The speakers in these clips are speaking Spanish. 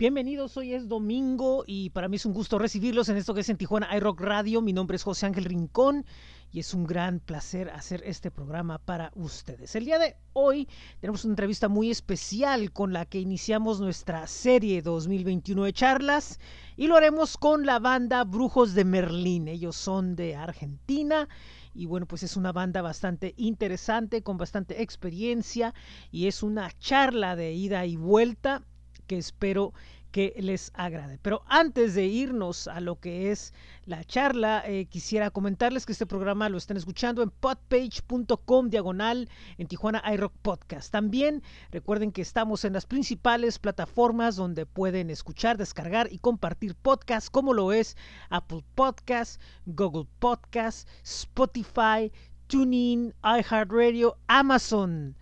Bienvenidos, hoy es domingo y para mí es un gusto recibirlos en esto que es en Tijuana iRock Radio. Mi nombre es José Ángel Rincón y es un gran placer hacer este programa para ustedes. El día de hoy tenemos una entrevista muy especial con la que iniciamos nuestra serie 2021 de charlas y lo haremos con la banda Brujos de Merlín. Ellos son de Argentina y bueno, pues es una banda bastante interesante, con bastante experiencia y es una charla de ida y vuelta que espero que les agrade. Pero antes de irnos a lo que es la charla, eh, quisiera comentarles que este programa lo están escuchando en podpage.com diagonal en Tijuana iRock Podcast. También recuerden que estamos en las principales plataformas donde pueden escuchar, descargar y compartir podcasts como lo es Apple Podcasts, Google Podcasts, Spotify, TuneIn, iHeartRadio, Amazon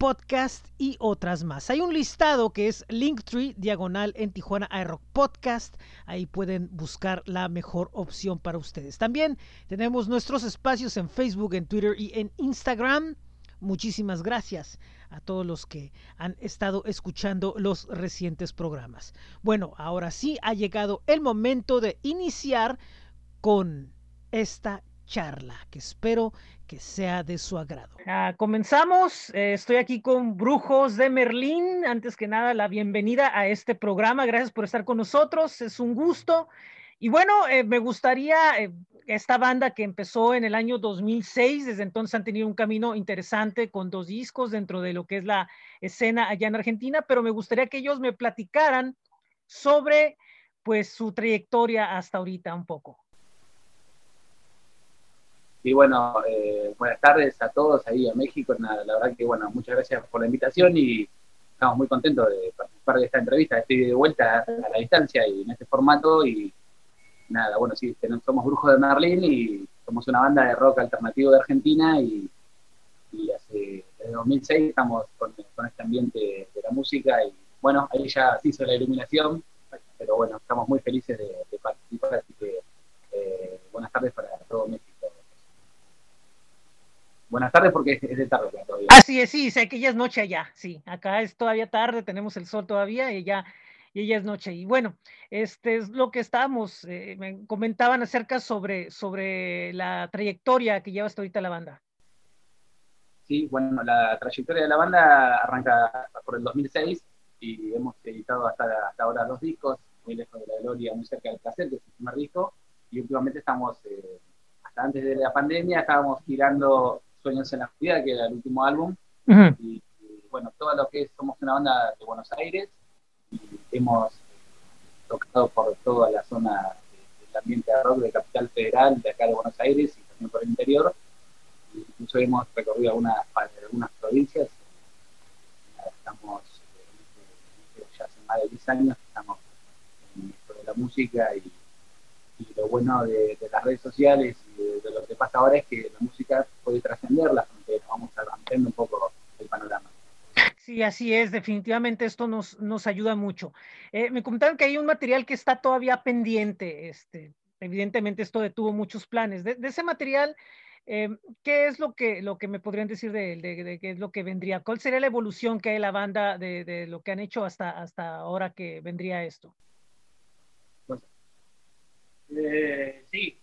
podcast y otras más. Hay un listado que es Linktree diagonal en Tijuana iRock Podcast. Ahí pueden buscar la mejor opción para ustedes. También tenemos nuestros espacios en Facebook, en Twitter y en Instagram. Muchísimas gracias a todos los que han estado escuchando los recientes programas. Bueno, ahora sí ha llegado el momento de iniciar con esta charla que espero que sea de su agrado. Comenzamos, eh, estoy aquí con Brujos de Merlín. Antes que nada, la bienvenida a este programa. Gracias por estar con nosotros, es un gusto. Y bueno, eh, me gustaría, eh, esta banda que empezó en el año 2006, desde entonces han tenido un camino interesante con dos discos dentro de lo que es la escena allá en Argentina, pero me gustaría que ellos me platicaran sobre pues su trayectoria hasta ahorita un poco. Y bueno, eh, buenas tardes a todos ahí en México. Nada, la verdad que, bueno, muchas gracias por la invitación y estamos muy contentos de participar de esta entrevista. Estoy de vuelta a la distancia y en este formato. Y nada, bueno, sí, somos Brujos de Merlín y somos una banda de rock alternativo de Argentina y, hace, desde 2006 estamos con, este ambiente de la música y bueno, ahí ya se hizo la iluminación, pero bueno, estamos muy felices de, participar, así que eh, buenas tardes para todo México. Buenas tardes porque es, de tarde todavía. Así es, sí, sé que ya es noche allá, sí. Acá es todavía tarde, tenemos el sol todavía y ya, y ya es noche. Y bueno, este es lo que estábamos, eh, me comentaban acerca sobre, sobre la trayectoria que lleva hasta ahorita la banda. Sí, bueno, la trayectoria de la banda arranca por el 2006 y hemos editado hasta, hasta ahora dos discos, muy lejos de la gloria, muy cerca del placer, que es el primer disco, y últimamente estamos, eh, hasta antes de la pandemia, estábamos girando Sueños en la Oscuridad, que era el último álbum. y, bueno, todo lo que es, somos una banda de Buenos Aires y hemos tocado por toda la zona del ambiente de rock de Capital Federal, de acá de Buenos Aires y también por el interior. Incluso hemos recorrido algunas, algunas provincias. Estamos, eh, ya hace más de 10 años, estamos en esto de la música y, lo bueno de, las redes sociales y de, lo que pasa ahora es que la música puede trascender las fronteras, vamos ampliando un poco el panorama. Sí, así es, definitivamente esto nos, nos ayuda mucho. Eh, me comentaron que hay un material que está todavía pendiente, este, evidentemente esto detuvo muchos planes. De, ese material, eh, ¿qué es lo que, lo que me podrían decir de, de, qué es lo que vendría? ¿Cuál sería la evolución que hay en la banda de, lo que han hecho hasta, hasta ahora que vendría esto? Eh, sí,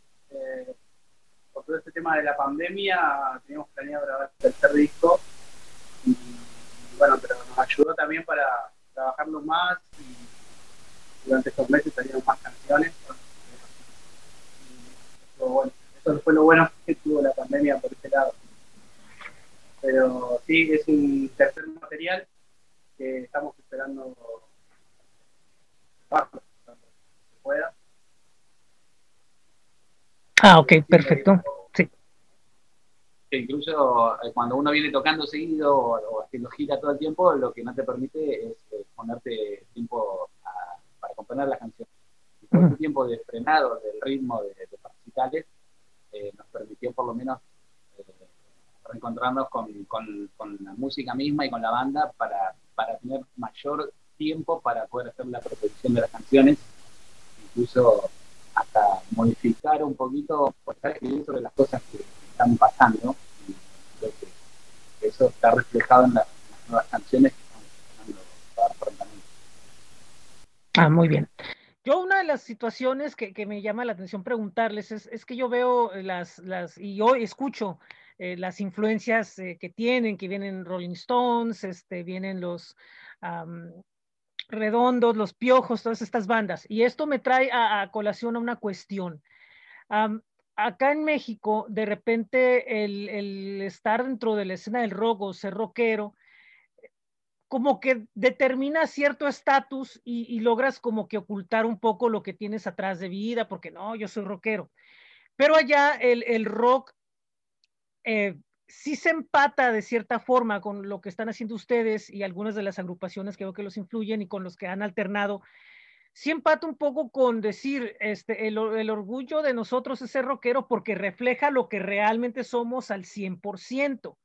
por todo este tema de la pandemia, teníamos planeado grabar el tercer disco. Y, bueno, pero nos ayudó también para trabajarlo más y durante estos meses salieron más canciones. eso fue lo bueno que tuvo la pandemia por este lado. Pero sí, es un tercer material que estamos esperando se pueda. Ah, ok, perfecto. Sí. incluso eh, cuando uno viene tocando seguido o, haciendo gira todo el tiempo, lo que no te permite es eh, ponerte tiempo para componer las canciones. Y todo este tiempo de frenado del ritmo de, de eh, nos permitió por lo menos reencontrarnos con, con, la música misma y con la banda para, para tener mayor tiempo para poder hacer la producción de las canciones. Incluso hasta modificar un poquito, estar escribiendo sobre las cosas que están pasando. Y creo que eso está reflejado en las, nuevas canciones que estamos escuchando prontamente. Ah, muy bien. Yo una de las situaciones que, que me llama la atención preguntarles es, es, que yo veo las, las y yo escucho eh, las influencias eh, que tienen, que vienen Rolling Stones, este, vienen los um, Redondos, los Piojos, todas estas bandas. Y esto me trae a, colación a una cuestión. Acá en México, de repente, el, estar dentro de la escena del rock o ser rockero, como que determina cierto estatus y, y, logras como que ocultar un poco lo que tienes atrás de vida, porque no, yo soy rockero. Pero allá el, el rock eh, sí se empata de cierta forma con lo que están haciendo ustedes y algunas de las agrupaciones que veo que los influyen y con los que han alternado. Sí empata un poco con decir, este, el, el orgullo de nosotros es ser rockero porque refleja lo que realmente somos al 100%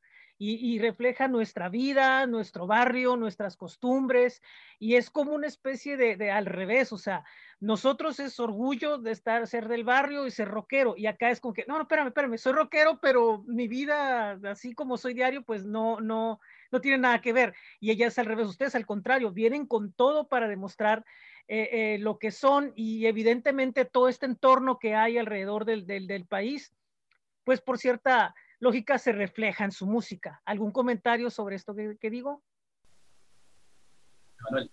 y, refleja nuestra vida, nuestro barrio, nuestras costumbres, y es como una especie de, al revés, o sea, nosotros es orgullo de estar, ser del barrio y ser rockero, y acá es como que, no, no, espérame, espérame, soy rockero, pero mi vida, así como soy diario, pues no, no, no tiene nada que ver, y ella es al revés, ustedes al contrario, vienen con todo para demostrar eh, eh, lo que son, y evidentemente todo este entorno que hay alrededor del, del país, pues por cierta lógica se refleja en su música. ¿Algún comentario sobre esto que, digo? Manuel.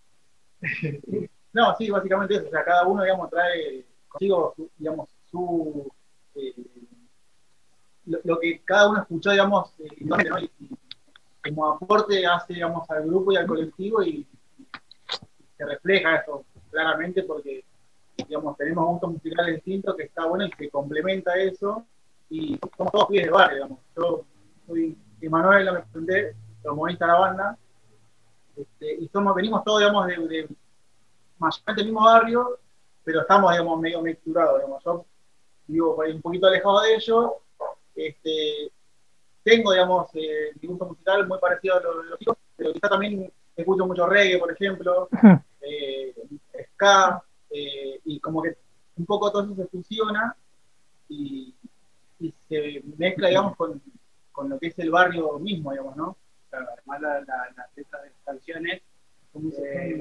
No, sí, básicamente eso. O sea, cada uno, digamos, trae consigo, su, digamos, su. Eh, lo, que cada uno escuchó, digamos, eh, ¿no? y, como aporte hace, digamos, al grupo y al colectivo y, y se refleja eso claramente porque, digamos, tenemos gustos musicales distintos que está bueno y que complementa eso y somos todos pies de barrio, digamos. Yo soy Emanuel, me presenté, promovista de la banda, este, y somos, venimos todos, digamos, de, de mayormente del mismo barrio, pero estamos, digamos, medio mixturados, digamos. Yo vivo por ahí un poquito alejado de ellos, este, tengo, digamos, eh, mi gusto musical muy parecido a lo de los chicos, pero quizá también escucho mucho reggae, por ejemplo, eh, ska, eh, y como que un poco todo eso se fusiona, y, y se mezcla, digamos, con, con, lo que es el barrio mismo, digamos, ¿no? Además la, la, las letras de las canciones, eh,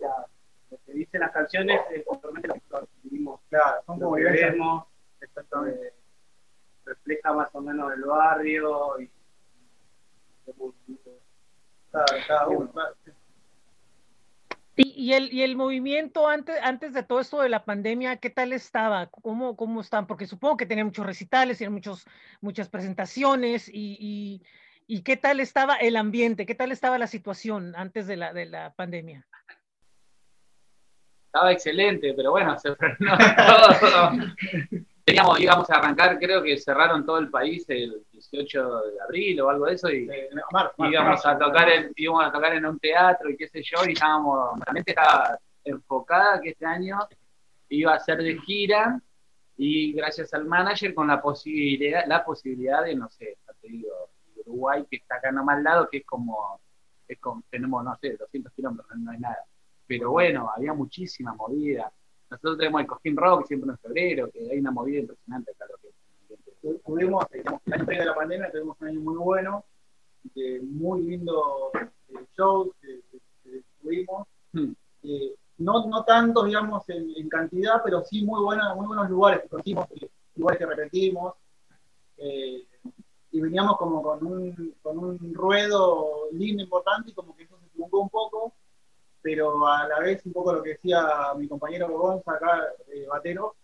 ya, lo que dicen las canciones es totalmente lo que vivimos. Claro, son como eh, refleja más o menos el barrio y cada, cada uno. Y, el, y el movimiento antes, antes de todo esto de la pandemia, ¿qué tal estaba? ¿Cómo, cómo están? Porque supongo que tenían muchos recitales, muchos, muchas presentaciones y, y, y, ¿qué tal estaba el ambiente? ¿Qué tal estaba la situación antes de la, de la pandemia? Estaba excelente, pero bueno, se frenó todo. Teníamos, íbamos a arrancar, creo que cerraron todo el país el 18 de abril o algo de eso y mar, mar, íbamos mar, a tocar en, íbamos a tocar en un teatro y qué sé yo y estábamos, la mente estaba enfocada que este año iba a ser de gira y gracias al manager con la posibilidad, la posibilidad de, no sé, te digo, Uruguay que está acá nomás al lado, que es como, es como tenemos, no sé, 200 kilómetros, no hay nada. Pero bueno, había muchísima movida. Nosotros tenemos el Cojín Rock siempre en febrero, que hay una movida impresionante acá. Lo que tuvimos, digamos, el año de la pandemia, tuvimos un año muy bueno, de muy lindo eh, shows que, que, tuvimos. Hmm. Eh, no, no tantos, digamos, en, en, cantidad, pero sí muy, buena, muy buenos lugares que conocimos, lugares que repetimos. Eh, y veníamos como con un, con un ruedo lindo, importante, y como que eso se truncó un poco, pero a la vez un poco lo que decía mi compañero Gonza acá, eh, Batero,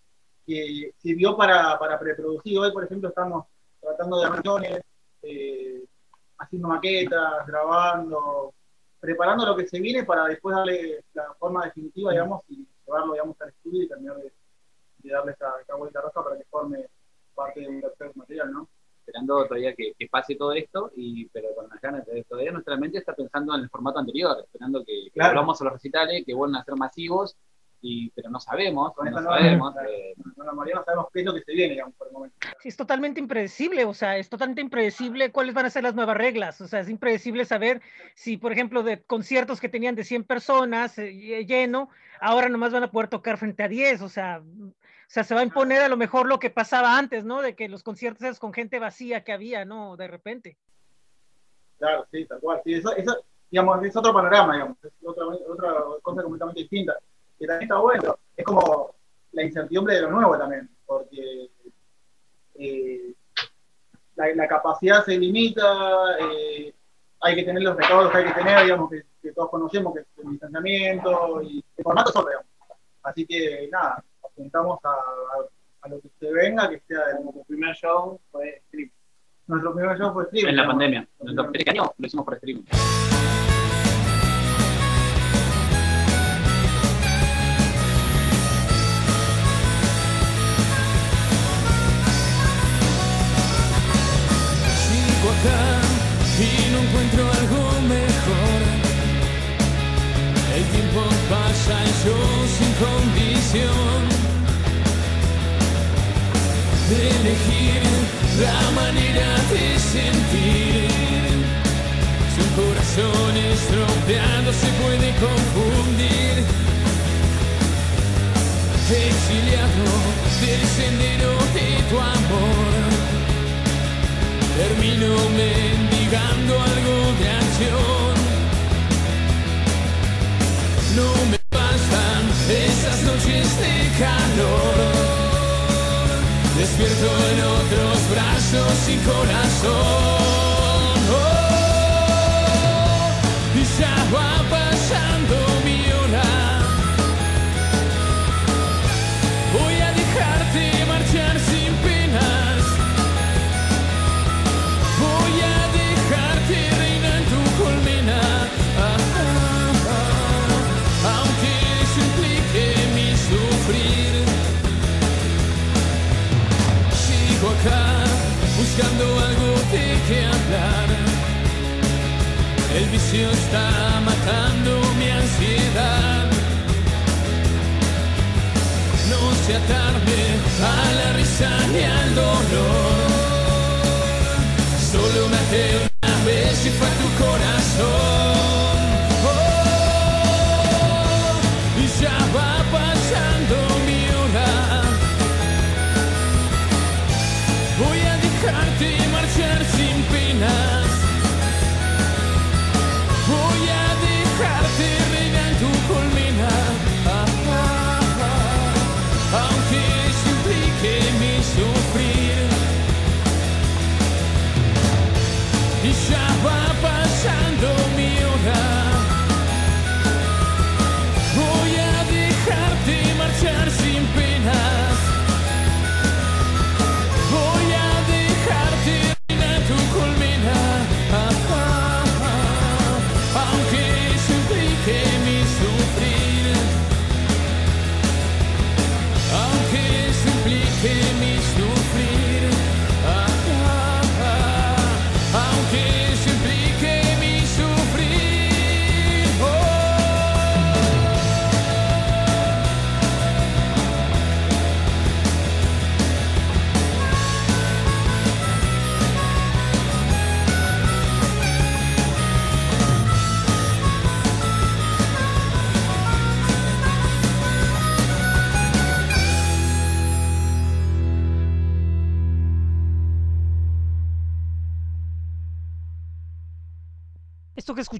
que sirvió para, para preproducir. Hoy, por ejemplo, estamos tratando de reuniones, eh, haciendo maquetas, grabando, preparando lo que se viene para después darle la forma definitiva, digamos, y llevarlo, digamos, al estudio y terminar de, darle esta, esta, vuelta roja para que forme parte de un tercer material, ¿no? Esperando todavía que, que, pase todo esto, y pero con las ganas de todavía nuestra mente está pensando en el formato anterior, esperando que, claro. que volvamos a los recitales, que vuelvan a ser masivos y, pero no sabemos, no, no, sabemos. Eh, no, no, no, sabemos qué es lo que se viene, digamos, por el momento. Sí, es totalmente impredecible, o sea, es totalmente impredecible cuáles van a ser las nuevas reglas, o sea, es impredecible saber si, por ejemplo, de conciertos que tenían de 100 personas eh, lleno, ahora nomás van a poder tocar frente a 10, o sea, o sea, se va a imponer a lo mejor lo que pasaba antes, ¿no? De que los conciertos eran con gente vacía que había, ¿no? De repente. Claro, sí, tal cual. Sí, eso, eso, digamos, es otro panorama, digamos, es otra, otra cosa completamente distinta. Que también está bueno, es como la incertidumbre de lo nuevo también, porque eh, la, capacidad se limita, eh, hay que tener los recaudos que hay que tener, digamos, que, todos conocemos, que es el distanciamiento y el formato solo, digamos. Así que nada, apuntamos a, a, lo que se venga, que sea el... Nuestro primer show fue stream. Nuestro primer show fue stream. En la pandemia. Nuestro primer año lo hicimos por stream. y no encuentro algo mejor. El tiempo pasa y yo sin condición de elegir la manera de sentir. Si un corazón estropeado se puede confundir. Exiliado del sendero de tu amor termino mendigando algo de acción. No me pasan esas noches de calor. Despierto en otros brazos sin corazón. El vicio está matando mi ansiedad. No se atarme a la risa ni al dolor. Solo me hace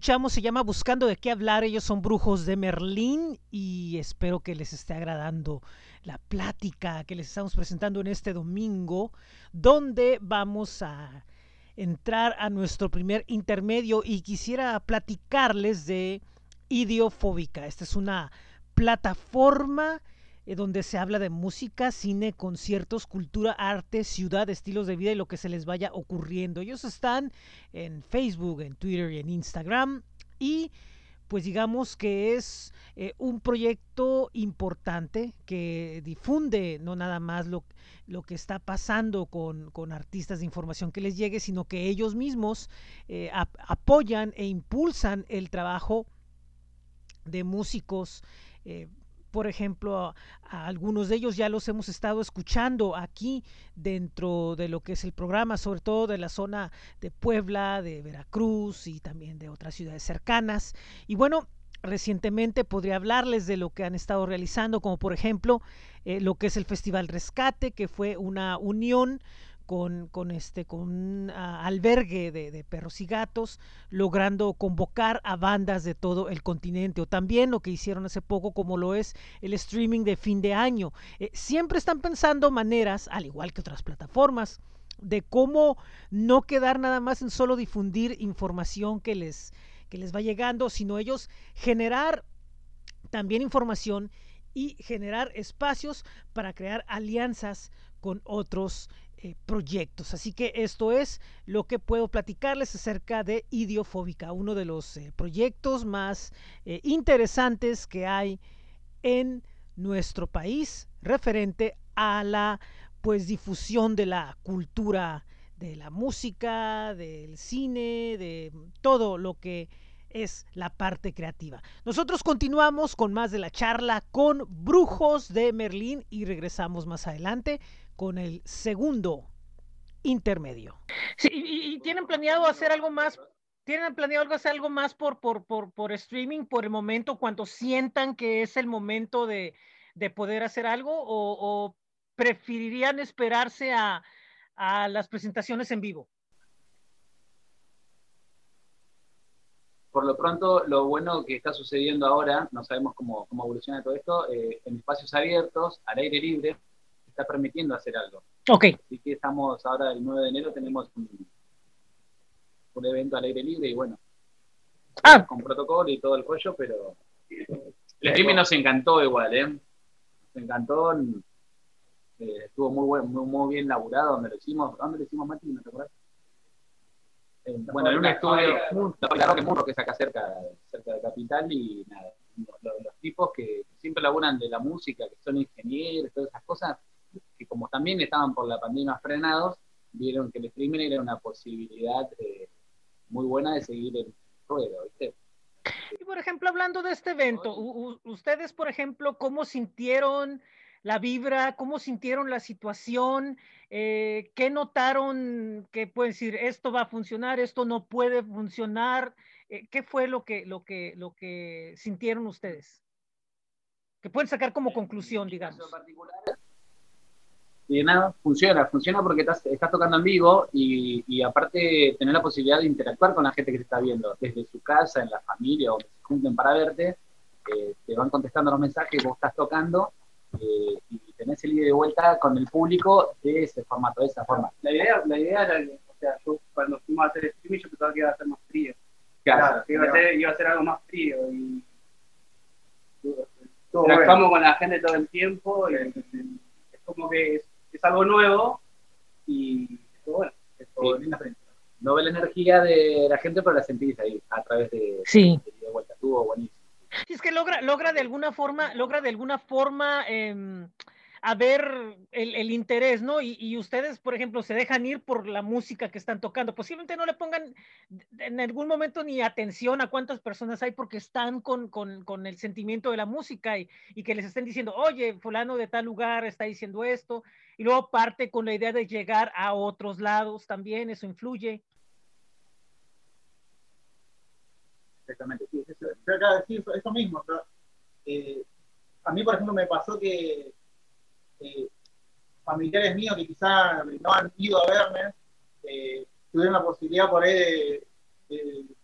escuchamos se llama Buscando de qué hablar. Ellos son brujos de Merlín y espero que les esté agradando la plática que les estamos presentando en este domingo, donde vamos a entrar a nuestro primer intermedio y quisiera platicarles de Idiofóbica. Esta es una plataforma donde se habla de música, cine, conciertos, cultura, arte, ciudad, estilos de vida y lo que se les vaya ocurriendo. Ellos están en Facebook, en Twitter y en Instagram y pues digamos que es eh, un proyecto importante que difunde no nada más lo, lo que está pasando con, con, artistas de información que les llegue, sino que ellos mismos eh, ap apoyan e impulsan el trabajo de músicos eh, por ejemplo, a, algunos de ellos ya los hemos estado escuchando aquí dentro de lo que es el programa, sobre todo de la zona de Puebla, de Veracruz y también de otras ciudades cercanas. Y bueno, recientemente podría hablarles de lo que han estado realizando, como por ejemplo eh, lo que es el Festival Rescate, que fue una unión con, con, este, con un ah, albergue de, de, perros y gatos, logrando convocar a bandas de todo el continente, o también lo que hicieron hace poco, como lo es el streaming de fin de año. Eh, siempre están pensando maneras, al igual que otras plataformas, de cómo no quedar nada más en solo difundir información que les, que les va llegando, sino ellos generar también información y generar espacios para crear alianzas con otros eh, proyectos. Así que esto es lo que puedo platicarles acerca de Idiofóbica, uno de los eh, proyectos más eh, interesantes que hay en nuestro país referente a la pues difusión de la cultura de la música, del cine, de todo lo que es la parte creativa. Nosotros continuamos con más de la charla con Brujos de Merlín y regresamos más adelante con el segundo intermedio. Sí, y, y tienen planeado hacer algo más ¿Tienen planeado hacer algo más por, por, por, por, streaming por el momento, cuando sientan que es el momento de, de poder hacer algo? ¿O, o preferirían esperarse a, a, las presentaciones en vivo? Por lo pronto, lo bueno que está sucediendo ahora, no sabemos cómo, cómo evoluciona todo esto, eh, en espacios abiertos, al aire libre, está permitiendo hacer algo. Ok. Así que estamos ahora, el 9 de enero, tenemos un, un evento al aire libre y bueno, ah. con protocolo y todo el rollo, pero el streaming nos encantó igual, ¿eh? Nos encantó, eh, estuvo muy, buen, muy, muy, bien laburado donde lo hicimos. ¿Dónde lo hicimos, Mati? ¿No te acuerdas? Eh, bueno, en un estudio, claro que Murro, que es acá cerca, cerca de Capital, y nada, los, los, tipos que siempre laburan de la música, que son ingenieros, todas esas cosas, que como también estaban por la pandemia frenados, vieron que el streaming era una posibilidad eh, muy buena de seguir el ruedo, ¿viste? Y por ejemplo, hablando de este evento, ustedes, por ejemplo, ¿cómo sintieron la vibra? ¿Cómo sintieron la situación? Eh, ¿Qué notaron que pueden decir, esto va a funcionar, esto no puede funcionar? Eh, ¿Qué fue lo que, lo, que, lo que sintieron ustedes? Que pueden sacar como conclusión, digamos. Y nada, funciona, funciona porque estás, estás tocando en vivo y, y, aparte tener la posibilidad de interactuar con la gente que te está viendo, desde su casa, en la familia o que se junten para verte, eh, te van contestando los mensajes, vos estás tocando eh, y tenés el ida de vuelta con el público de ese formato, de esa forma. La idea, la idea era que, o sea, yo cuando fuimos a hacer streaming yo pensaba que iba a ser más frío. Claro, claro que iba, a ser, iba a ser algo más frío y interactuamos bueno. con la gente todo el tiempo y es como que es, es algo nuevo y bueno, es sí. No ve la energía de la gente, pero la sentís ahí a través de, sí. de, de vuelta. Estuvo buenísimo. Sí, es que logra, logra de alguna forma, logra de alguna forma eh, a ver el, el interés, ¿no? Y, y, ustedes, por ejemplo, se dejan ir por la música que están tocando. Posiblemente no le pongan en algún momento ni atención a cuántas personas hay porque están con, con, con el sentimiento de la música y, y, que les estén diciendo, oye, fulano de tal lugar está diciendo esto. Y luego parte con la idea de llegar a otros lados también, eso influye. Exactamente, sí, eso, acabo de decir eso mismo. Eh, a mí, por ejemplo, me pasó que eh, familiares míos que quizás no han ido a verme, eh, tuvieron la posibilidad por ahí de, de, de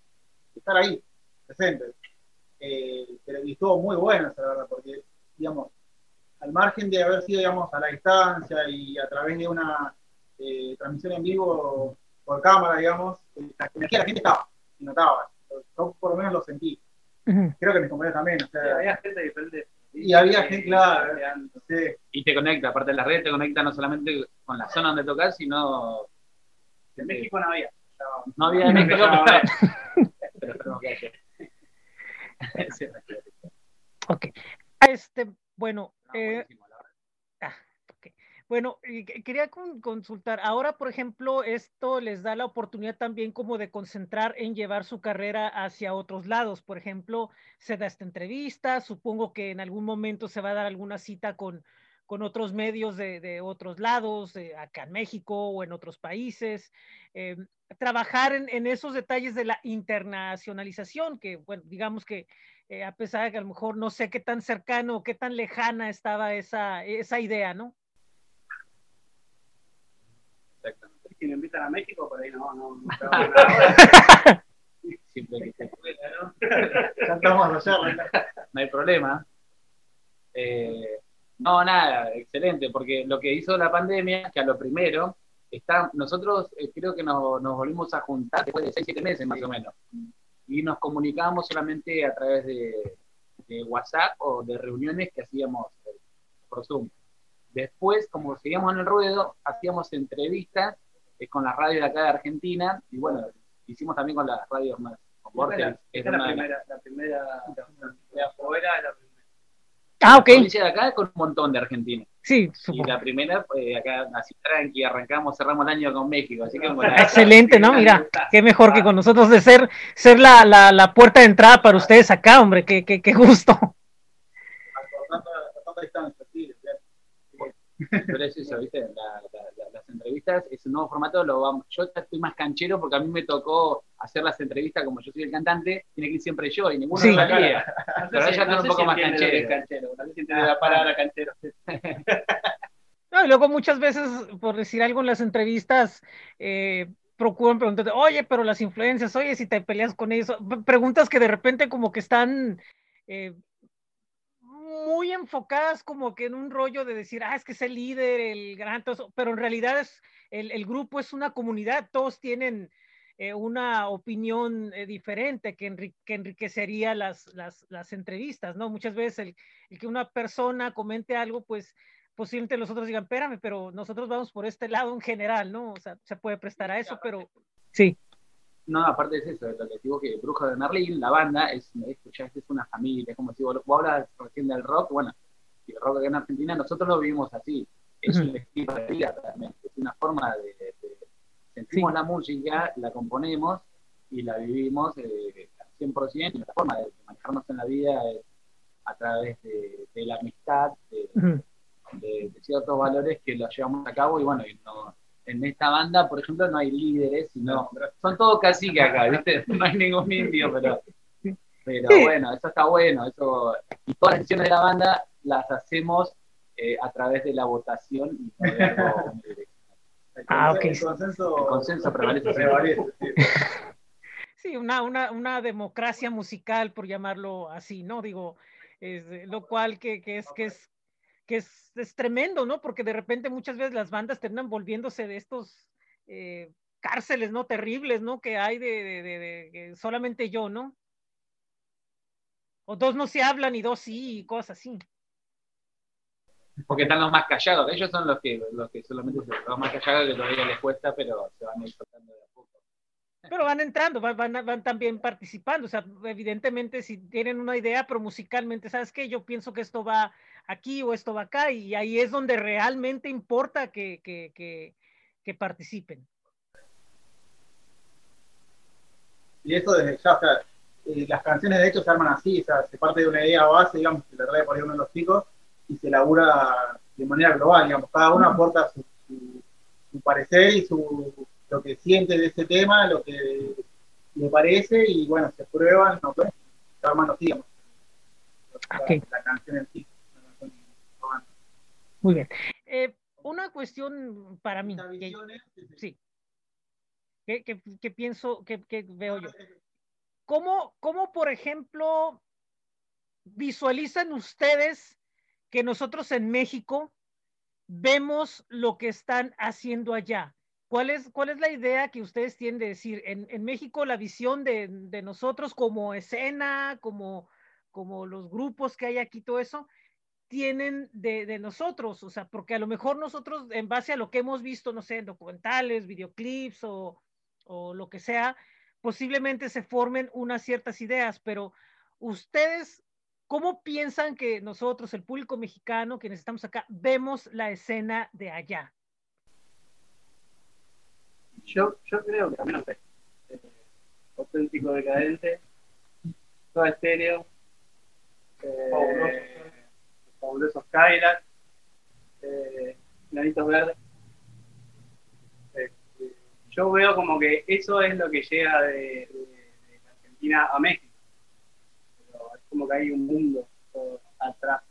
estar ahí, presentes. Eh, pero y estuvo muy bueno, esa verdad, porque, digamos, al margen de haber sido, digamos, a la distancia y a través de una eh, transmisión en vivo por cámara, digamos, la energía de la gente estaba, se notaba. Yo por lo menos lo sentí. Uh -huh. Creo que mis compañeros también. O sea, sí, había gente diferente. Y había gente, claro. Sí. Y te conecta, aparte de la red, te conecta no solamente con la zona donde tocas, sino. En México no había. No había en México, pero, pero esperemos que haya. ok. Este, bueno. No, eh, ah. Bueno, quería consultar, ahora por ejemplo, esto les da la oportunidad también como de concentrar en llevar su carrera hacia otros lados. Por ejemplo, se da esta entrevista, supongo que en algún momento se va a dar alguna cita con, con otros medios de, de otros lados, eh, acá en México o en otros países. Eh, trabajar en, en, esos detalles de la internacionalización, que bueno, digamos que eh, a pesar de que a lo mejor no sé qué tan cercano o qué tan lejana estaba esa, esa idea, ¿no? Si me invitan a México, por ahí no, no, no nada. Siempre que se pueda, ¿no? Ya estamos no hay problema. Eh, no, nada, excelente, porque lo que hizo la pandemia, que a lo primero, está, nosotros eh, creo que nos, nos volvimos a juntar después de 6, 7 meses más o menos, y nos comunicábamos solamente a través de, de WhatsApp o de reuniones que hacíamos eh, por Zoom. Después, como seguíamos en el ruedo, hacíamos entrevistas eh, con la radio de acá de Argentina, y bueno, hicimos también con las radios más, con Vortex, es la- es es una la primera, la primera, es la primera. Ah, ok. provincia de acá es con un montón de argentinos. Sí, Y supongo. la primera, pues acá así tranqui, arrancamos, cerramos el año con México, así que bueno, Excelente, ¿no? Mira, qué mejor que con nosotros de ser, ser la, la, la puerta de entrada para ustedes acá, hombre, qué, qué, qué gusto. Tanta, tanta distancia, sí. pero es eso, ¿viste? La- la- la- entrevistas es un nuevo formato, lo vamos, yo ya estoy más canchero porque a mí me tocó hacer las entrevistas como yo soy el cantante, tiene que ir siempre yo y ninguno Sí. salía. No sé Pero si- ella no un poco si más canchero. canchero. No sé si entiende la palabra canchero. No, y luego muchas veces, por decir algo en las entrevistas, eh, procuran preguntarte, oye, pero las influencias, oye, si te peleas con ellos, P- preguntas que de repente como que están eh, muy enfocadas como que en un rollo de decir, ah, es que es el líder, el gran, todo eso", pero en realidad es, el, el grupo es una comunidad, todos tienen eh, una opinión eh, diferente que, enri- que enriquecería las, las, las entrevistas, ¿no? Muchas veces el, el que una persona comente algo, pues posiblemente los otros digan, espérame, pero nosotros vamos por este lado en general, ¿no? O sea, se puede prestar a eso, pero sí, No, aparte es eso, lo que digo que Brujo de Merlín, la banda, es, es, ya es una familia, es como si vos, vos hablas recién del rock, bueno, y el rock acá en Argentina, nosotros lo vivimos así, es un estilo de vida realmente, es una forma de, de- sentimos Sí. la música, la componemos y la vivimos eh, al 100%, y la forma de manejarnos en la vida es a través de, de la amistad, de, de ciertos valores que los llevamos a cabo y bueno, y no, en esta banda, por ejemplo, no hay líderes, sino son todos caciques acá, ¿viste? No hay ningún indio, pero, pero Sí. bueno, eso está bueno, eso, y todas las decisiones de la banda las hacemos eh, a través de la votación y no de algo unidireccional. El Ah, consen- ok. El consenso, El consenso prevalece prevalece, sí. sí, una, una, una democracia musical, por llamarlo así, ¿no? Digo, es, lo cual que, que es, que es, que es, es tremendo, ¿no? Porque de repente muchas veces las bandas terminan volviéndose de estos eh, cárceles, ¿no? Terribles, ¿no? Que hay de, de- solamente yo, ¿no? O dos no se hablan y dos sí, y cosas así. Porque están los más callados, ellos son los que, los que solamente los más callados que todavía les cuesta, pero se van a ir soltando de a poco. Pero van entrando, van, van, van también participando. O sea, evidentemente, si tienen una idea, pero musicalmente, ¿sabes qué? Yo pienso que esto va aquí o esto va acá, y ahí es donde realmente importa que, que, que, que participen. Y eso desde ya, o sea, eh, las canciones de hecho se arman así, o sea, se parte de una idea base, digamos, que la trae por ahí uno de los chicos, y se labura de manera global, digamos, cada uno aporta su, su- su parecer y su, lo que siente de ese tema, lo que le parece, y bueno, se prueban, no pues, así, digamos. La, Ok. la canción en sí. la. Muy bien. Eh, una cuestión para mí, que, sí, que- que pienso, que, que veo yo. ¿Cómo, ¿Cómo, por ejemplo, visualizan ustedes que nosotros en México vemos lo que están haciendo allá? ¿Cuál es, cuál es la idea que ustedes tienen de decir en, en México la visión de, de nosotros como escena, como, como los grupos que hay aquí, todo eso? tienen de, de nosotros, o sea, porque a lo mejor nosotros, en base a lo que hemos visto, no sé, en documentales, videoclips o, o lo que sea, posiblemente se formen unas ciertas ideas, pero ustedes, ¿cómo piensan que nosotros, el público mexicano, quienes estamos acá, vemos la escena de allá? Yo, yo creo que, no sé, eh, auténtico decadente, todo estéreo, eh, fabulosos Cadillac, eh, Granitos Verdes. Este, yo veo como que eso es lo que llega de, de- de Argentina a México. Pero es como que hay un mundo atrás.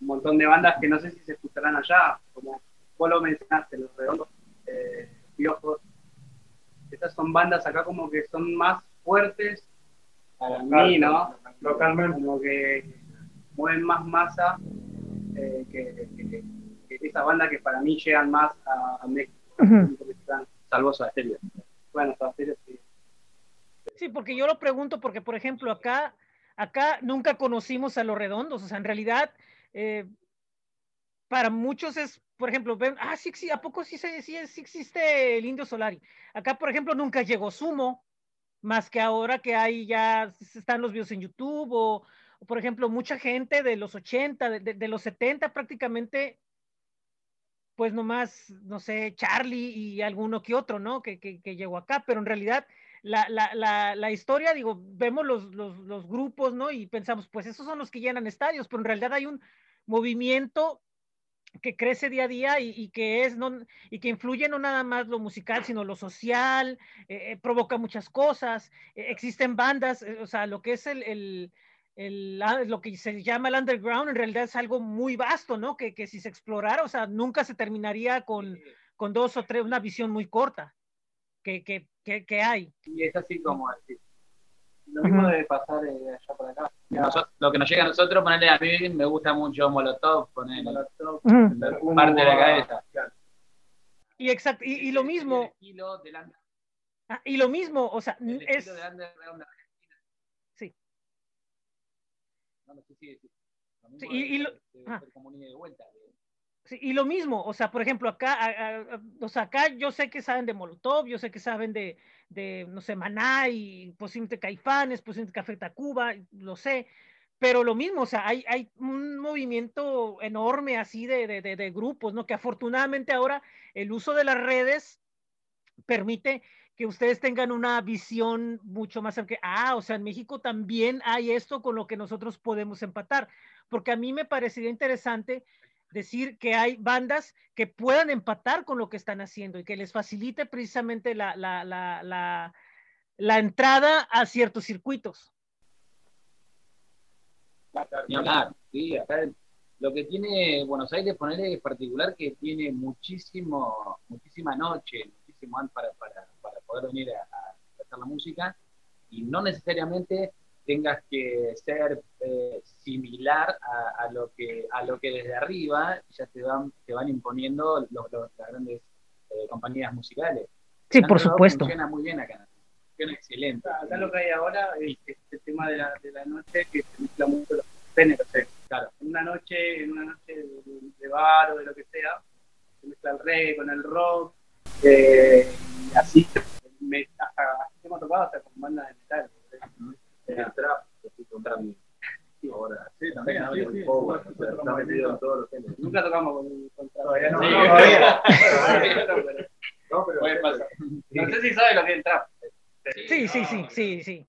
Un montón de bandas que no sé si se escucharán allá, como vos lo mencionaste, Los Redondos. eh, son bandas acá como que son más fuertes para Local, mí, ¿no? Localmente. Como que mueven más masa eh, que, que- que esas bandas que para mí llegan más a, a México. Porque están- Salvo Soda. Bueno, Soda sí. Sí, porque yo lo pregunto porque, por ejemplo, acá, acá nunca conocimos a los redondos. O sea, en realidad, eh, para muchos es, por ejemplo, ven, ah, sí, sí, ¿a poco sí, se- sí, sí existe el Indio Solari? Acá, por ejemplo, nunca llegó Sumo, más que ahora que hay ya, están los videos en YouTube o, por ejemplo, mucha gente de los 80, de, de- de los 70 prácticamente, pues nomás, no sé, Charlie y alguno que otro, ¿no? Que, que, que llegó acá, pero en realidad la, la, la, la historia, digo, vemos los, los, los grupos, ¿no? Y pensamos, pues esos son los que llenan estadios, pero en realidad hay un movimiento que crece día a día y, y que es no y que influye no nada más lo musical sino lo social eh, eh, provoca muchas cosas eh, existen bandas eh, o sea lo que es el, el, el, ah, lo que se llama el underground en realidad es algo muy vasto no que, que si se explorara o sea nunca se terminaría con, con dos o tres una visión muy corta que, que, que, que hay. Y es así como así. Lo mismo debe pasar eh, allá por acá. Lo que nos llega a nosotros, ponerle a mí, me gusta mucho Molotov, ponerle Ujú. parte de la cabeza. y exacto y, y lo El mismo ah, y lo mismo o sea el es de Argentina. Sí. No, no sé si decir. Sí, y- y lo- ah. vuelta. Sí, y lo mismo, o sea, por ejemplo, acá, a- a- a- o sea, acá yo sé que saben de Molotov, yo sé que saben de, de no sé, Maná y posiblemente Caifanes, posiblemente Café Tacuba, lo sé, pero lo mismo, o sea, hay, hay un movimiento enorme así de, de, de- de grupos, ¿no? Que afortunadamente ahora el uso de las redes permite que ustedes tengan una visión mucho más amplia. Ah, o sea, en México también hay esto con lo que nosotros podemos empatar, porque a mí me parecería interesante decir que hay bandas que puedan empatar con lo que están haciendo y que les facilite precisamente la, la, la, la, entrada a ciertos circuitos. Sí, acá lo que tiene Buenos Aires, ponerle particular que tiene muchísimo, muchísima noche, muchísimo para, para, para poder venir a, a hacer la música y no necesariamente tengas que ser eh, similar a, a lo que a lo que desde arriba ya te van te van imponiendo los, los- las grandes eh, compañías musicales. Sí, por supuesto. Funciona muy bien acá. Funciona excelente. Acá lo que hay ahora es este tema de la, de la noche que se mezcla mucho los géneros. eh. Claro. En una noche, en una noche de, de bar o de lo que sea, se mezcla el reggae con el rock, eh, y así me, hasta, así hemos tocado hasta con bandas de metal. En el trap, estoy con trap ahora. Sí, también, sí, sí. power, Sí, o sea, está metido en todos los géneros. Nunca tocamos con, con trap. Todavía no, Sí, no, todavía. pero No, pero pasar. No sé si sabe lo que es el trap. Sí, sí, sí, sí, sí.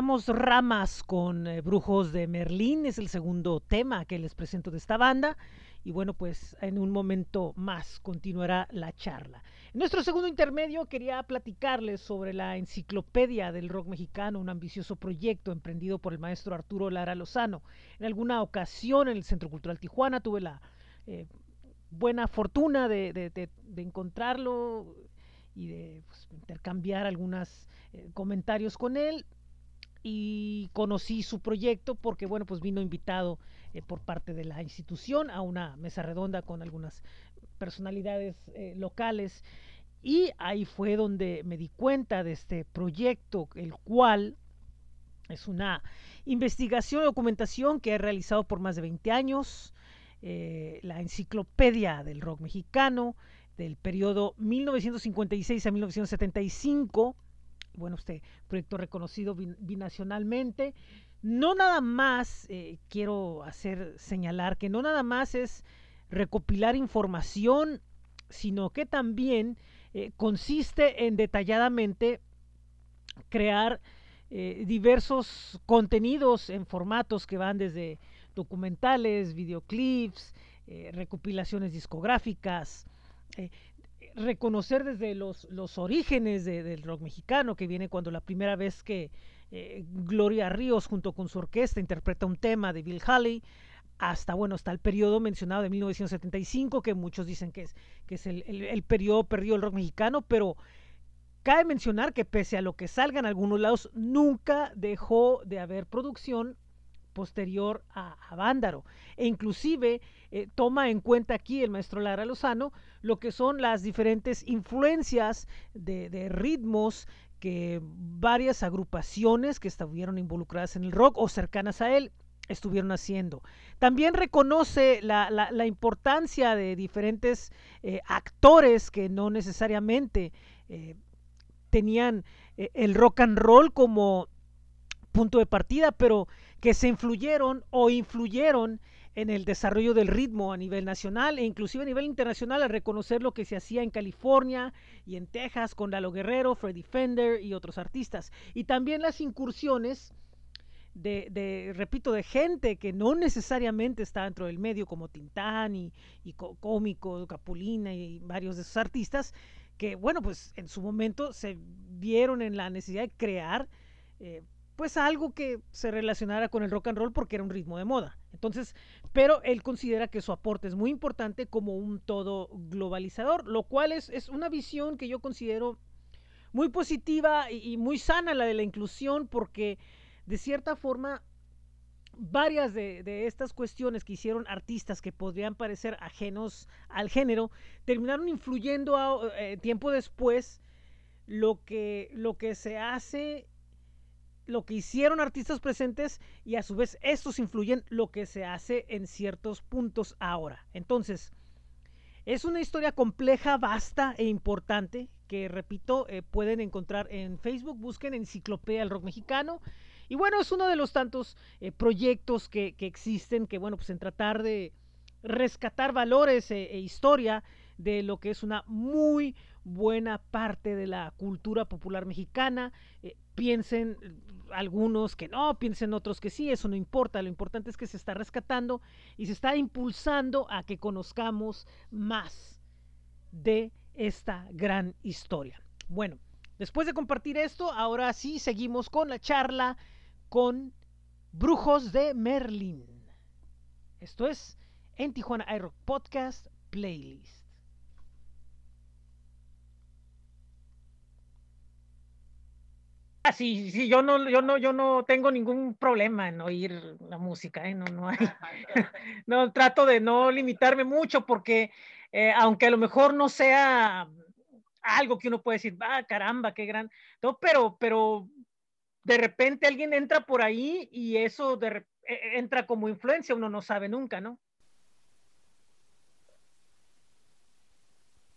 Ramas con eh, Brujos de Merlín, es el segundo tema que les presento de esta banda. Y bueno, pues en un momento más continuará la charla. En nuestro segundo intermedio quería platicarles sobre la enciclopedia del rock mexicano, un ambicioso proyecto emprendido por el maestro Arturo Lara Lozano. En alguna ocasión en el Centro Cultural Tijuana tuve la eh, buena fortuna de, de- encontrarlo y de pues, intercambiar algunos comentarios con él y conocí su proyecto porque bueno pues vino invitado eh, por parte de la institución a una mesa redonda con algunas personalidades eh, locales. Y ahí fue donde me di cuenta de este proyecto el cual es una investigación y documentación que he realizado por más de 20 años eh, la enciclopedia del rock mexicano del periodo 1956 a 1975 bueno, este proyecto reconocido bin- binacionalmente. No nada más, eh, quiero hacer señalar que no nada más es recopilar información, sino que también eh, consiste en detalladamente crear eh, diversos contenidos en formatos que van desde documentales, videoclips, recopilaciones discográficas, reconocer desde los, los orígenes de- del rock mexicano, que viene cuando la primera vez que eh, Gloria Ríos junto con su orquesta interpreta un tema de Bill Haley, hasta bueno, hasta el periodo mencionado de 1975, que muchos dicen que es, que es el, el- el periodo perdido del rock mexicano, pero cabe mencionar que pese a lo que salga en algunos lados, nunca dejó de haber producción posterior a, a Vándaro. E inclusive eh, toma en cuenta aquí el maestro Lara Lozano lo que son las diferentes influencias de, ritmos que varias agrupaciones que estuvieron involucradas en el rock o cercanas a él estuvieron haciendo. También reconoce la, importancia de diferentes eh, actores que no necesariamente eh, tenían el rock and roll como punto de partida, pero que se influyeron o influyeron en el desarrollo del ritmo a nivel nacional e inclusive a nivel internacional al reconocer lo que se hacía en California y en Texas con Lalo Guerrero, Freddy Fender y otros artistas. Y también las incursiones de, de, repito, de gente que no necesariamente está dentro del medio, como Tintán y, y Co- Cómico, Capulina y varios de esos artistas, que, bueno, pues en su momento se vieron en la necesidad de crear, eh, pues algo que se relacionara con el rock and roll porque era un ritmo de moda. Entonces, pero él considera que su aporte es muy importante como un todo globalizador, lo cual es, es una visión que yo considero muy positiva y, muy sana la de la inclusión porque de cierta forma varias de, de, estas cuestiones que hicieron artistas que podrían parecer ajenos al género terminaron influyendo a, eh, tiempo después lo que, lo que se hace lo que hicieron artistas presentes y a su vez estos influyen lo que se hace en ciertos puntos ahora. Entonces, es una historia compleja, vasta e importante que, repito, eh, pueden encontrar en Facebook, busquen Enciclopedia del Rock Mexicano. Y bueno, es uno de los tantos eh, proyectos que, existen, que bueno, pues en tratar de rescatar valores e, e historia de lo que es una muy buena parte de la cultura popular mexicana. Eh, piensen algunos que no, piensen otros que sí, eso no importa, lo importante es que se está rescatando y se está impulsando a que conozcamos más de esta gran historia. Bueno, después de compartir esto, ahora sí seguimos con la charla con Brujos de Merlín. Esto es en Tijuana iRock Podcast Playlist. Ah, sí, sí, yo no, yo no, yo no tengo ningún problema en oír la música, ¿eh? no, no hay, no trato de no limitarme mucho porque eh, aunque a lo mejor no sea algo que uno puede decir, ah, caramba, qué gran, no, pero, pero de repente alguien entra por ahí y eso de, entra como influencia, uno no sabe nunca, ¿no?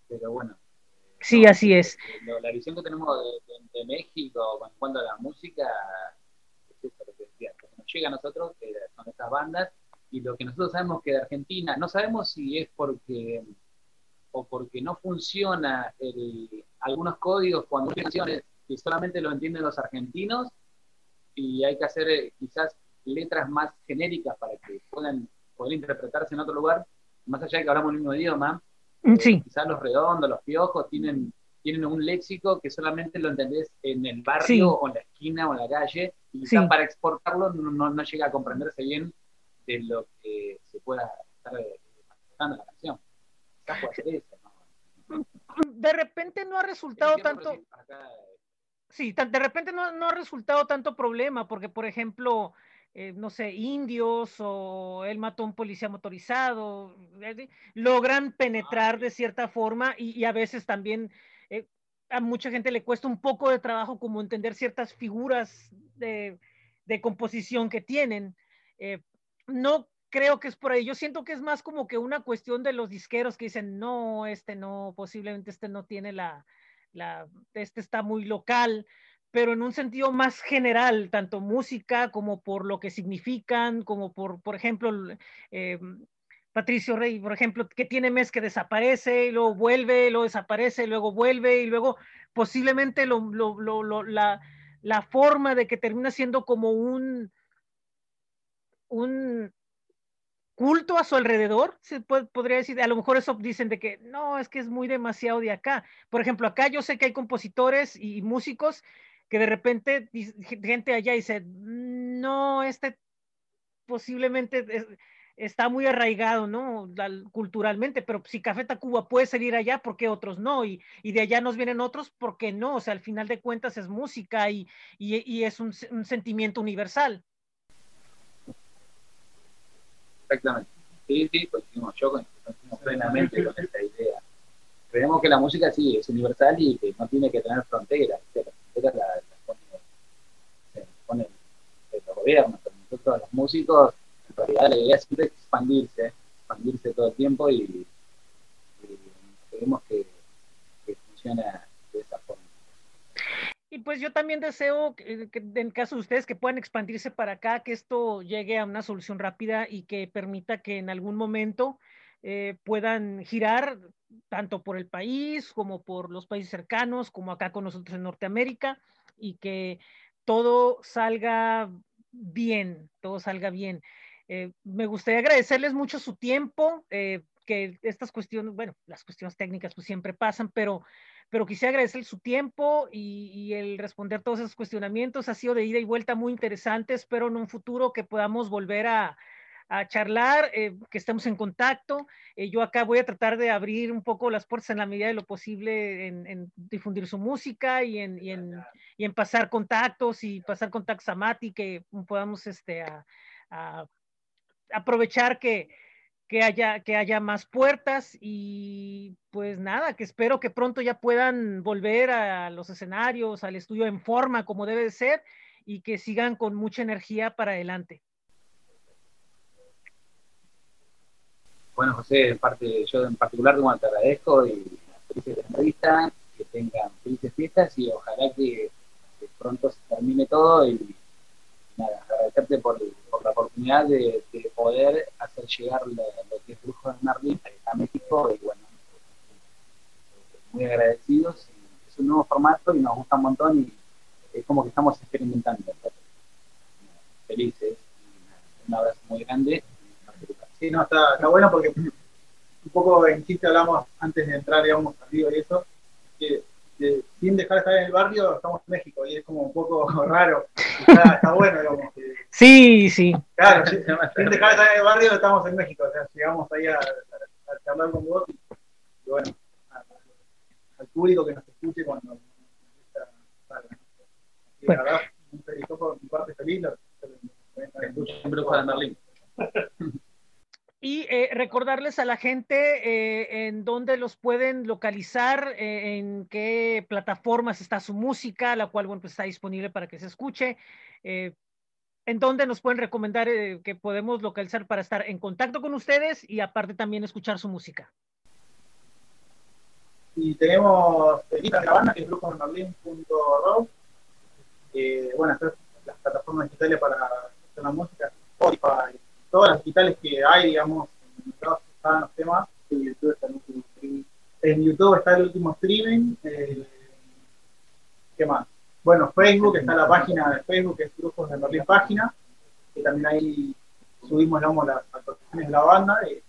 Pero bueno, Sí, así es. La, la visión que tenemos de, de, de, México en cuanto a la música es eso lo que decía, lo que nos llega a nosotros, que son estas bandas, y lo que nosotros sabemos que de Argentina, no sabemos si es porque o porque no funciona el, algunos códigos cuando hay canciones que solamente lo entienden los argentinos, y hay que hacer eh, quizás letras más genéricas para que puedan poder interpretarse en otro lugar, más allá de que hablamos el mismo idioma, Sí, quizás los redondos, los piojos tienen, tienen un léxico que solamente lo entendés en el barrio Sí. o en la esquina o en la calle, y quizás Sí. para exportarlo no, no, no llega a comprenderse bien de lo que se pueda estar eh, manifestando en la canción. Quizás puede ser eso, ¿no? de repente no ha resultado tanto, acá, eh, Sí, de repente no, no ha resultado tanto problema, porque por ejemplo, eh, no sé, indios o él mató a un policía motorizado, eh, logran penetrar de cierta forma y, y a veces también eh, a mucha gente le cuesta un poco de trabajo como entender ciertas figuras de, de composición que tienen. No creo que es por ahí, yo siento que es más como que una cuestión de los disqueros que dicen, no, este no, posiblemente este no tiene la la, este está muy local, pero en un sentido más general, tanto música como por lo que significan, como por, por ejemplo, eh, Patricio Rey, por ejemplo, que tiene mes que desaparece, y luego vuelve, luego desaparece, luego vuelve, y luego posiblemente lo, lo, lo, la, la forma de que termina siendo como un, un culto a su alrededor, se puede, podría decir, a lo mejor eso dicen de que no, es que es muy demasiado de acá. Por ejemplo, acá yo sé que hay compositores y músicos que de repente gente allá dice, no, este posiblemente es, está muy arraigado, ¿no? Culturalmente, pero si Café Tacuba puede salir allá, ¿por qué otros no? Y, y, de allá nos vienen otros, ¿por qué no? O sea, al final de cuentas es música y, y, es un, sentimiento universal. Exactamente. Sí, sí, coincidimos yo coincidimos plenamente con esta idea. Creemos que la música sí es universal y que no tiene que tener fronteras. Las fronteras las la pone, se ponen los gobiernos, pero nosotros los músicos, en realidad la idea es expandirse, expandirse todo el tiempo y, creemos que, que funciona de esa forma. Y pues yo también deseo que, en caso de ustedes que puedan expandirse para acá, que esto llegue a una solución rápida y que permita que en algún momento eh, puedan girar tanto por el país como por los países cercanos, como acá con nosotros en Norteamérica, y que todo salga bien, todo salga bien. Eh, me gustaría agradecerles mucho su tiempo, eh, que estas cuestiones, bueno, las cuestiones técnicas pues siempre pasan, pero pero quisiera agradecer su tiempo y, y, el responder todos esos cuestionamientos. Ha sido de ida y vuelta muy interesante. Espero en un futuro que podamos volver a, a charlar, eh, que estemos en contacto. Eh, yo acá voy a tratar de abrir un poco las puertas en la medida de lo posible en, difundir su música y en, y en, y, en, pasar contactos y pasar contactos a Mati, que podamos este, a aprovechar que, que haya, que haya más puertas y pues nada, que espero que pronto ya puedan volver a los escenarios, al estudio en forma como debe de ser y que sigan con mucha energía para adelante. Bueno, José, en parte, yo en particular como te agradezco y felices la entrevista, que tengan felices fiestas y ojalá que, pronto se termine todo y nada, agradecerte por, la oportunidad de, de, poder hacer llegar lo, lo que es Brujo de Merlin a México y bueno, muy agradecidos. Es un nuevo formato y nos gusta un montón y es como que estamos experimentando. Felices. Un abrazo muy grande. Sí, no, está, está bueno porque un poco en chiste hablamos antes de entrar, digamos, al y eso, que de, sin dejar de estar en el barrio, estamos en México y es como un poco raro. Está, está bueno, digamos. Que, sí, sí. Claro, sin, sin dejar de estar en el barrio, estamos en México. O sea, llegamos ahí a, a, a charlar con vos y, y bueno, a, al público que nos escuche cuando nos gusta. Y bueno. la verdad, un feliz, por mi parte feliz. Siempre para Merlín. Y eh, recordarles a la gente eh, en dónde los pueden localizar, eh, en qué plataformas está su música, la cual bueno, pues está disponible para que se escuche, en dónde nos pueden recomendar que podemos localizar para estar en contacto con ustedes y aparte también escuchar su música. Y tenemos el la banda que es gruponorlin.ro. bueno, estas las plataformas digitales para la música, Spotify, todas las digitales que hay, digamos, en están los temas. En YouTube está el último streaming. En YouTube está el último streaming. Eh, ¿Qué más? Bueno, Facebook, está la página de Facebook, que es Grupo de Merlin Página, que también ahí subimos digamos, las actuaciones de la banda. eh,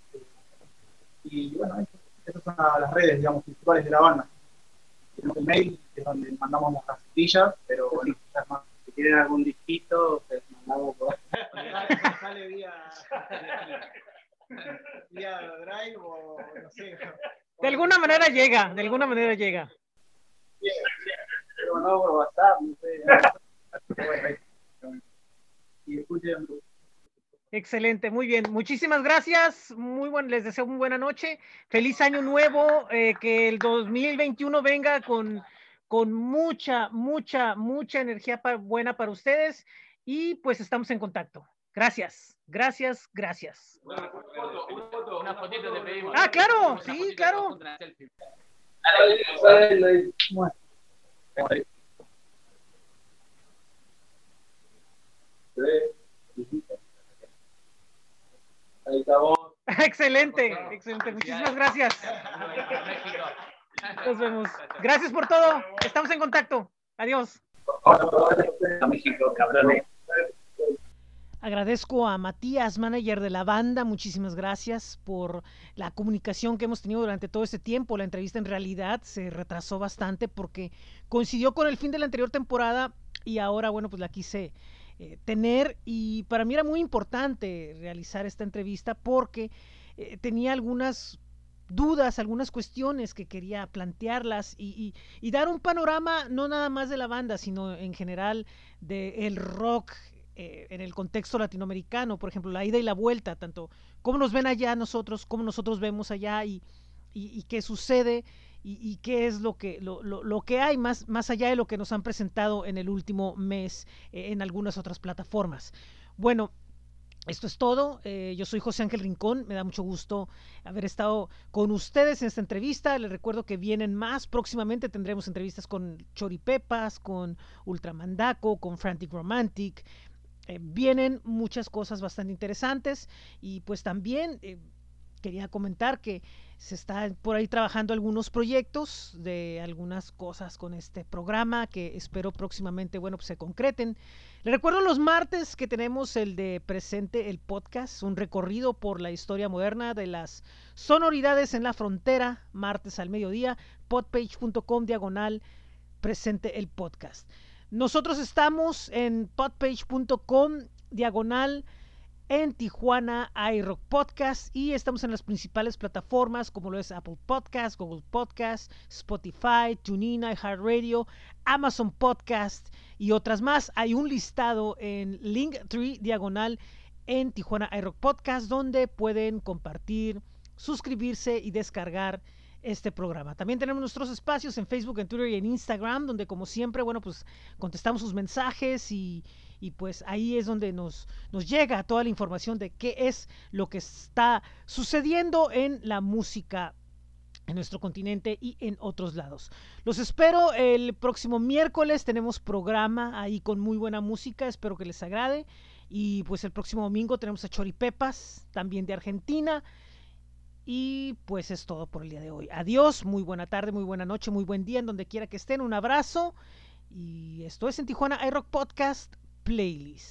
y bueno, esas son las redes digamos, principales de la banda. Tenemos el mail, que es donde mandamos las casetillas, pero bueno. Si tienen algún disquito, pues mandamos por sale vía, vía Drive o no sé. De alguna manera llega, de alguna manera llega. lo mandamos por WhatsApp, no sé. Bueno, ahí. Y escuchen, Excelente, muy bien. Muchísimas gracias. Muy buen, les deseo muy buena noche. Feliz año nuevo. eh, que el 2021 venga con, con mucha, mucha, mucha energía pa- buena para ustedes. Y pues estamos en contacto. Gracias, gracias, gracias. Una foto, una foto, una fotito te pedimos. Ah, claro, Una sí, claro. Ahí. Excelente, excelente. Muchísimas gracias. Nos vemos. Gracias por todo. Estamos en contacto. Adiós. A México, cabrones. Agradezco a Matías, manager de la banda. Muchísimas gracias por la comunicación que hemos tenido durante todo este tiempo. La entrevista en realidad se retrasó bastante porque coincidió con el fin de la anterior temporada y ahora, bueno, pues la quise eh, tener y para mí era muy importante realizar esta entrevista porque eh, tenía algunas dudas, algunas cuestiones que quería plantearlas y, dar un panorama no nada más de la banda, sino en general del rock eh, en el contexto latinoamericano, por ejemplo, la ida y la vuelta, tanto cómo nos ven allá nosotros, cómo nosotros vemos allá y, qué sucede y, qué es lo que, lo, lo- lo que hay más, más allá de lo que nos han presentado en el último mes eh, en algunas otras plataformas. Bueno, esto es todo. Eh, yo soy José Ángel Rincón. Me da mucho gusto haber estado con ustedes en esta entrevista. Les recuerdo que vienen más. Próximamente tendremos entrevistas con Choripepas, con Ultramandaco, con Frantic Romantic. Eh, vienen muchas cosas bastante interesantes y pues también eh, quería comentar que se están por ahí trabajando algunos proyectos de algunas cosas con este programa que espero próximamente, bueno, pues se concreten. Les recuerdo los martes que tenemos el de presente el podcast, un recorrido por la historia moderna de las sonoridades en la frontera, martes al mediodía, podpage.com diagonal presente el podcast. Nosotros estamos en podpage.com diagonal en Tijuana iRock Podcast y estamos en las principales plataformas como lo es Apple Podcast, Google Podcast, Spotify, TuneIn, iHeartRadio, Amazon Podcast y otras más. Hay un listado en Linktree diagonal en Tijuana iRock Podcast donde pueden compartir, suscribirse y descargar este programa. También tenemos nuestros espacios en Facebook, en Twitter y en Instagram, donde como siempre, bueno, pues contestamos sus mensajes y, y pues ahí es donde nos, nos llega toda la información de qué es lo que está sucediendo en la música en nuestro continente y en otros lados. Los espero el próximo miércoles, tenemos programa ahí con muy buena música, espero que les agrade. Y pues el próximo domingo tenemos a Choripepas, también de Argentina. Y pues es todo por el día de hoy. Adiós, muy buena tarde, muy buena noche, muy buen día en donde quiera que estén. Un abrazo. Y esto es en Tijuana iRock Podcast Playlist.